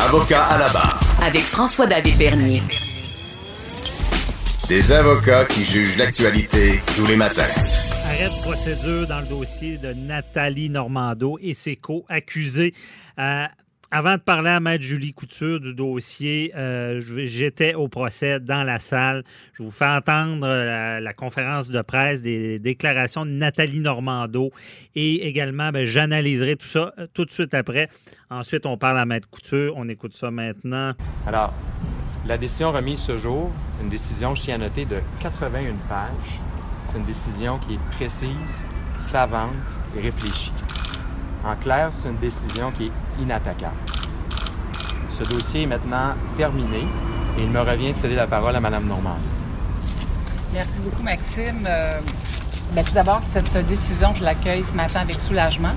Avocat à la barre. Avec François-David Bernier. Des avocats qui jugent l'actualité tous les matins. Arrête procédure dans le dossier de Nathalie Normando et ses co-accusés. Euh, avant de parler à Maître Julie Couture du dossier, euh, j'étais au procès dans la salle. Je vous fais entendre la, la, conférence de presse des déclarations de Nathalie Normando et également, ben, j'analyserai tout ça euh, tout de suite après. Ensuite, on parle à Maître Couture. On écoute ça maintenant. Alors, la décision remise ce jour, une décision, je tiens à noter, de 81 pages. C'est une décision qui est précise, savante et réfléchie. En clair, c'est une décision qui est inattaquable. Ce dossier est maintenant terminé et il me revient de céder la parole à Mme Normand. Merci beaucoup, Maxime. Euh, bien, tout d'abord, cette décision, je l'accueille ce matin avec soulagement.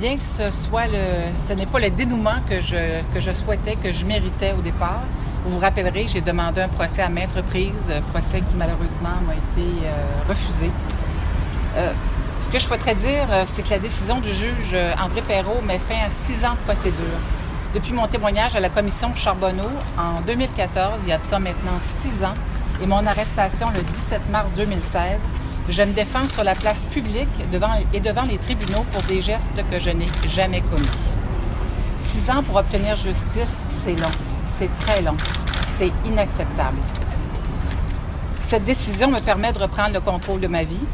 Bien que ce soit le, ce n'est pas le dénouement que je, que je souhaitais, que je méritais au départ. Vous vous rappellerez, j'ai demandé un procès à maintes reprises, procès qui malheureusement m'a été euh, refusé. Euh, ce que je souhaiterais dire, euh, c'est que la décision du juge euh, André Perrault met fin à six ans de procédure. Depuis mon témoignage à la commission Charbonneau en 2014, il y a de ça maintenant six ans, et mon arrestation le 17 mars 2016, je me défends sur la place publique devant, et devant les tribunaux pour des gestes que je n'ai jamais commis. Six ans pour obtenir justice, c'est long. C'est très long. C'est inacceptable. Cette décision me permet de reprendre le contrôle de ma vie,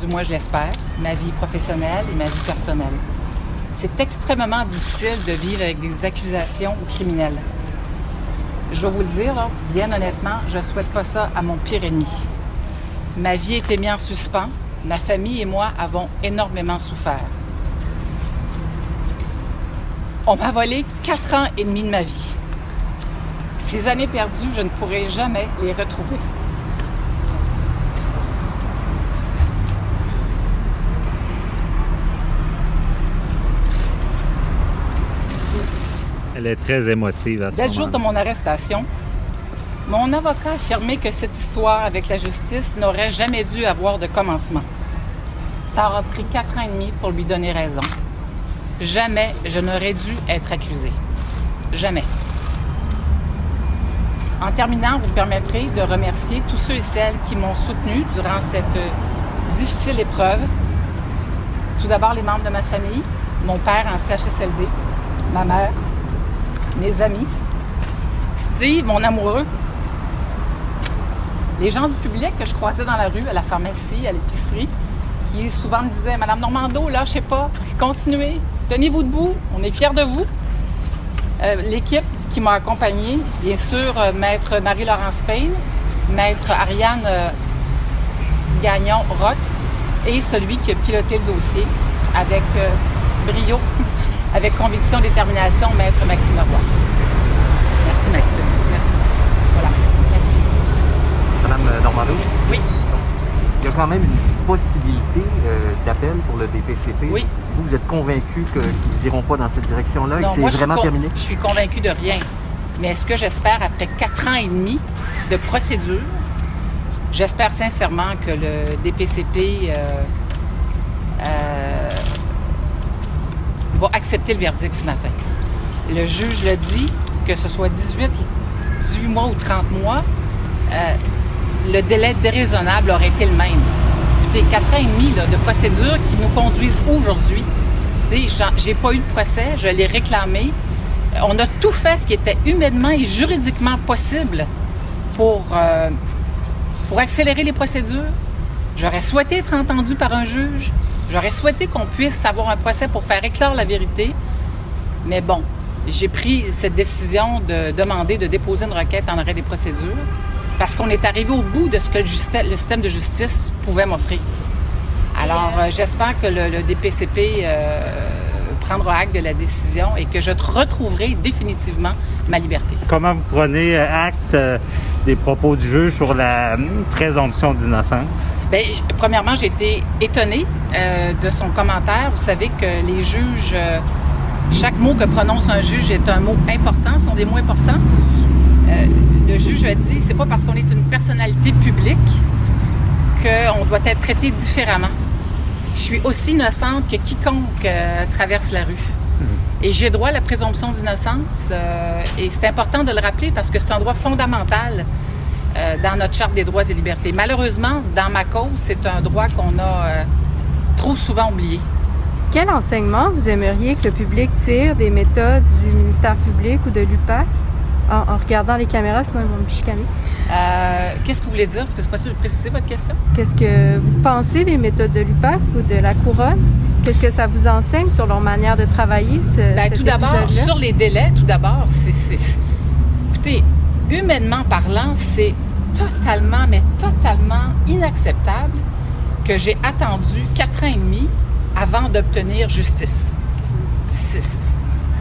du moins je l'espère, ma vie professionnelle et ma vie personnelle. C'est extrêmement difficile de vivre avec des accusations ou criminels. Je vais vous le dire, bien honnêtement, je ne souhaite pas ça à mon pire ennemi. Ma vie été mise en suspens. Ma famille et moi avons énormément souffert. On m'a volé quatre ans et demi de ma vie. Ces années perdues, je ne pourrai jamais les retrouver. Elle est très émotive à ce Dès le jour de mon arrestation, mon avocat a affirmé que cette histoire avec la justice n'aurait jamais dû avoir de commencement. Ça aura pris quatre ans et demi pour lui donner raison. Jamais je n'aurais dû être accusée. Jamais. En terminant, vous me permettrez de remercier tous ceux et celles qui m'ont soutenu durant cette euh, difficile épreuve. Tout d'abord, les membres de ma famille, mon père en CHSLD, ma mère, mes amis, Steve, mon amoureux, les gens du public que je croisais dans la rue, à la pharmacie, à l'épicerie, qui souvent me disaient Madame Normando, lâchez pas, continuez, tenez-vous debout, on est fiers de vous. Euh, L'équipe qui m'a accompagnée, bien sûr, euh, Maître Marie-Laurence Payne, Maître Ariane euh, Gagnon-Rock et celui qui a piloté le dossier avec brio, avec conviction et détermination, Maître Maxime Roy. Merci, Maxime. Merci. Voilà. Merci. Madame Normando, Oui. il y a quand même une possibilité euh, d'appel pour le DPCP. Oui. Vous, vous êtes convaincu qu'ils n'iront pas dans cette direction-là et que c'est je vraiment con- terminé? Je suis convaincue de rien. Mais ce que j'espère, après quatre ans et demi de procédure, j'espère sincèrement que le DPCP euh, euh, va accepter le verdict ce matin. Le juge le dit, que ce soit 18 ou 18 mois ou 30 mois, euh, le délai déraisonnable aurait été le même. Écoutez, quatre ans et demi de procédure qui nous conduisent aujourd'hui. J'ai pas eu de procès, je l'ai réclamé. On a tout fait ce qui était humainement et juridiquement possible pour, euh, pour accélérer les procédures. J'aurais souhaité être entendu par un juge. J'aurais souhaité qu'on puisse avoir un procès pour faire éclore la vérité. Mais bon, j'ai pris cette décision de demander de déposer une requête en arrêt des procédures parce qu'on est arrivé au bout de ce que le, système de justice pouvait m'offrir. Alors, euh, j'espère que le, DPCP prendras acte de la décision et que je retrouverai définitivement ma liberté. Comment vous prenez acte des propos du juge sur la présomption d'innocence? Bien, premièrement, j'ai été étonnée euh, de son commentaire. Vous savez que les juges, euh, chaque mot que prononce un juge est un mot important, sont des mots importants. Euh, le juge a dit, c'est pas parce qu'on est une personnalité publique qu'on doit être traité différemment. Je suis aussi innocente que quiconque traverse la rue. Hmm. Et j'ai droit à la présomption d'innocence. et c'est important de le rappeler parce que c'est un droit fondamental euh, dans notre charte des droits et libertés. Malheureusement, dans ma cause, c'est un droit qu'on a euh, trop souvent oublié. Quel enseignement vous aimeriez que le public tire des méthodes du ministère public ou de l'UPAC? En, regardant les caméras, sinon ils vont me chicaner? Euh, qu'est-ce que vous voulez dire? Est-ce que c'est possible de préciser votre question? Qu'est-ce que vous pensez des méthodes de l'UPAC ou de la couronne? Qu'est-ce que ça vous enseigne sur leur manière de travailler? Ce, Bien, tout d'abord, sur les délais, tout d'abord, c'est. Écoutez, humainement parlant, c'est totalement, mais totalement inacceptable que j'ai attendu quatre ans et demi avant d'obtenir justice.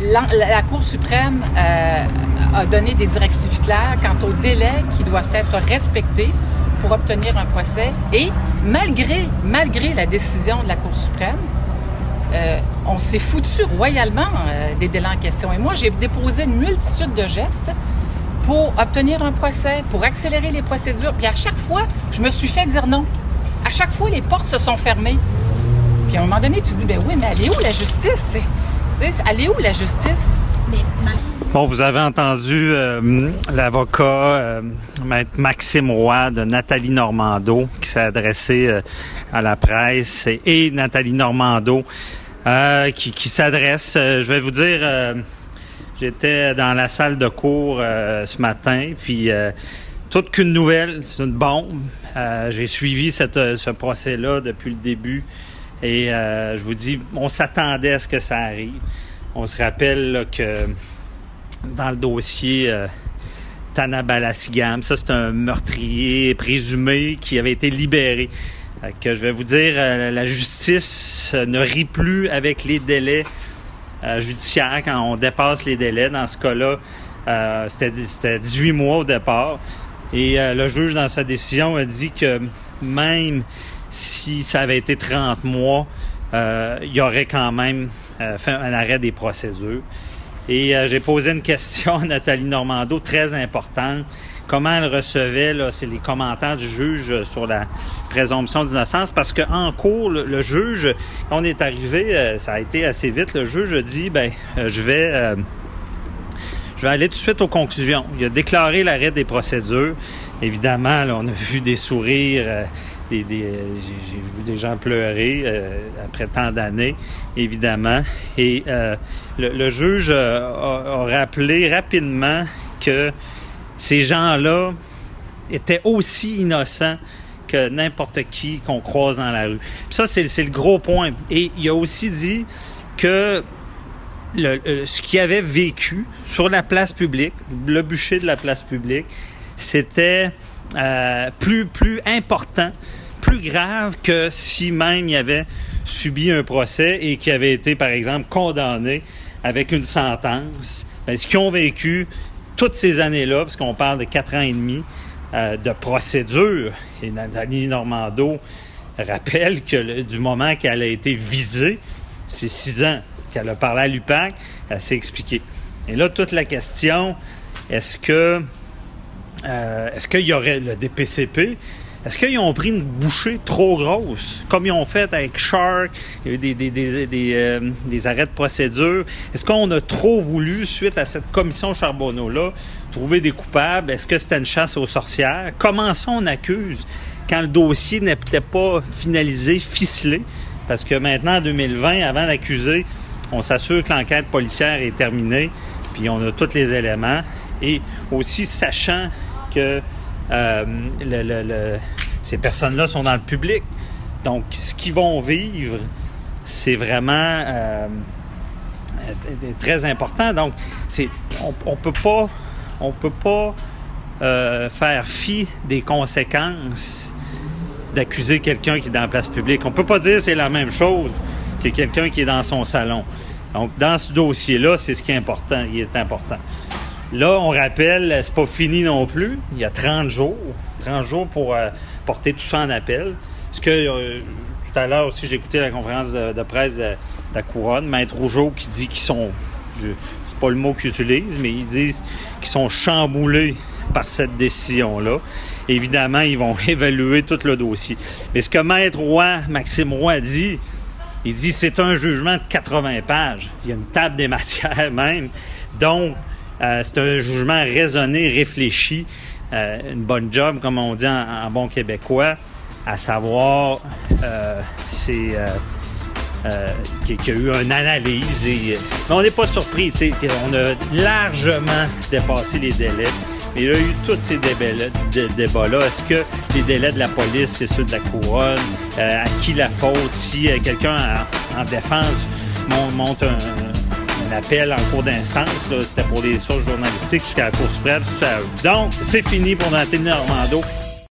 la, Cour suprême euh, a donné des directives claires quant aux délais qui doivent être respectés pour obtenir un procès et malgré, malgré la décision de la Cour suprême, euh, on s'est foutu royalement euh, des délais en question. Et moi, j'ai déposé une multitude de gestes pour obtenir un procès, pour accélérer les procédures. Puis à chaque fois, je me suis fait dire non. À chaque fois, les portes se sont fermées. Puis à un moment donné, tu dis, ben oui, mais elle est où la justice? Elle est où la justice? Bon, vous avez entendu euh, l'avocat euh, Maxime Roy de Nathalie Normando qui s'est adressé euh, à la presse et, Nathalie Normando qui, qui s'adresse, je vais vous dire J'étais dans la salle de cours euh, ce matin, puis euh, toute qu'une nouvelle, c'est une bombe. Euh, j'ai suivi cette, ce procès-là depuis le début et je vous dis, on s'attendait à ce que ça arrive. On se rappelle que dans le dossier Tanabalassigam, ça c'est un meurtrier présumé qui avait été libéré. Que je vais vous dire, la justice ne rit plus avec les délais euh, judiciaire quand on dépasse les délais. Dans ce cas-là, euh, c'était 18 mois au départ. Et euh, le juge, dans sa décision, a dit que même si ça avait été 30 mois, il y aurait quand même fait un arrêt des procédures. Et j'ai posé une question à Nathalie Normando très importante comment elle recevait, là, c'est les commentaires du juge sur la présomption d'innocence, parce qu'en cours, le, juge, quand on est arrivé, euh, ça a été assez vite, le juge a dit, ben, euh, je vais... Euh, je vais aller tout de suite aux conclusions. Il a déclaré l'arrêt des procédures. Évidemment, là, on a vu des sourires, des, des j'ai vu des gens pleurer après tant d'années, évidemment. Et le, juge a, rappelé rapidement que ces gens-là étaient aussi innocents que n'importe qui qu'on croise dans la rue. Ça, c'est, le gros point. Et il a aussi dit que ce qu'il avait vécu sur la place publique, le bûcher de la place publique, c'était euh, plus, plus important, plus grave que si même il avait subi un procès et qu'il avait été, par exemple, condamné avec une sentence. Ben, ce qu'ils ont vécu, toutes ces années-là, parce qu'on parle de quatre ans et demi euh, de procédure, et Nathalie Normando rappelle que du moment qu'elle a été visée, c'est six ans qu'elle a parlé à l'UPAC, elle s'est expliquée. Et là, toute la question, est-ce que euh, est-ce qu'il y aurait le DPCP est-ce qu'ils ont pris une bouchée trop grosse, comme ils ont fait avec Shark, il y a eu des, des, des, des, euh, des arrêts de procédure? Est-ce qu'on a trop voulu, suite à cette commission Charbonneau-là, trouver des coupables? Est-ce que c'était une chasse aux sorcières? Comment ça on accuse quand le dossier n'était pas finalisé, ficelé? Parce que maintenant, en 2020, avant d'accuser, on s'assure que l'enquête policière est terminée, puis on a tous les éléments. Et aussi sachant que euh, ces personnes-là sont dans le public. Donc, ce qu'ils vont vivre, c'est vraiment euh, très important. Donc, on, on peut pas, peut pas euh, faire fi des conséquences d'accuser quelqu'un qui est dans la place publique. On peut pas dire c'est la même chose que quelqu'un qui est dans son salon. Donc, dans ce dossier-là, c'est ce qui est important. Est important. Là, on rappelle, c'est pas fini non plus. Il y a 30 jours. 30 jours pour euh, porter tout ça en appel. Ce que euh, tout à l'heure aussi, j'ai écouté la conférence de, presse de, la Couronne, Maître Rougeau qui dit qu'ils sont, c'est pas le mot qu'ils utilisent, mais ils disent qu'ils sont chamboulés par cette décision-là. Évidemment, ils vont évaluer tout le dossier. Mais ce que Maître Roy, Maxime Roy dit, il dit c'est un jugement de 80 pages. Il y a une table des matières même. Donc, euh, c'est un jugement raisonné, réfléchi, euh, une bonne job, comme on dit en, bon québécois, à savoir, euh, c'est qu'il y a eu une analyse. Mais on n'est pas surpris, on a largement dépassé les délais. Mais il y a eu tous ces débats-là. Est-ce que les délais de la police, c'est ceux de la couronne? à qui la faute? Si quelqu'un en, défense monte appel en cours d'instance. C'était pour les sources journalistiques jusqu'à la Cour suprême. Donc, c'est fini pour Nathalie Normando.